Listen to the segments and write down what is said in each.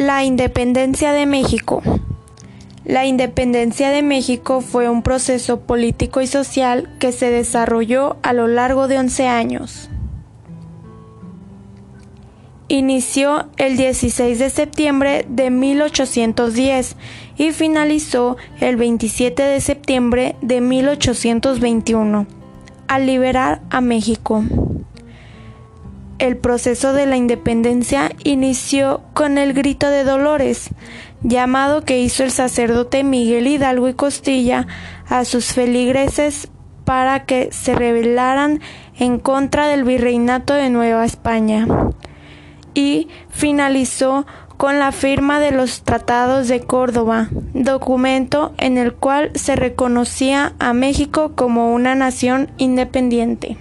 La independencia de México. La independencia de México fue un proceso político y social que se desarrolló a lo largo de 11 años. Inició el 16 de septiembre de 1810 y finalizó el 27 de septiembre de 1821, al liberar a México. El proceso de la independencia inició con el grito de Dolores, llamado que hizo el sacerdote Miguel Hidalgo y Costilla a sus feligreses para que se rebelaran en contra del virreinato de Nueva España. Y finalizó con la firma de los Tratados de Córdoba, documento en el cual se reconocía a México como una nación independiente.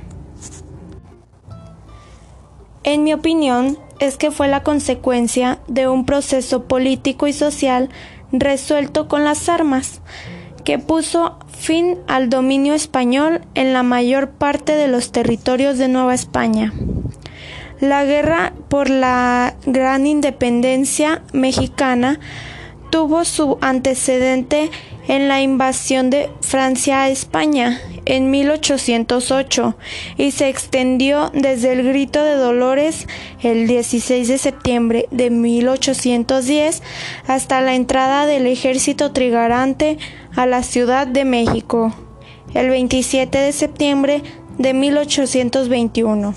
En mi opinión, es que fue la consecuencia de un proceso político y social resuelto con las armas, que puso fin al dominio español en la mayor parte de los territorios de Nueva España. La guerra por la gran independencia mexicana tuvo su antecedente en la invasión de Francia a España en 1808 y se extendió desde el Grito de Dolores el 16 de septiembre de 1810 hasta la entrada del ejército trigarante a la Ciudad de México el 27 de septiembre de 1821.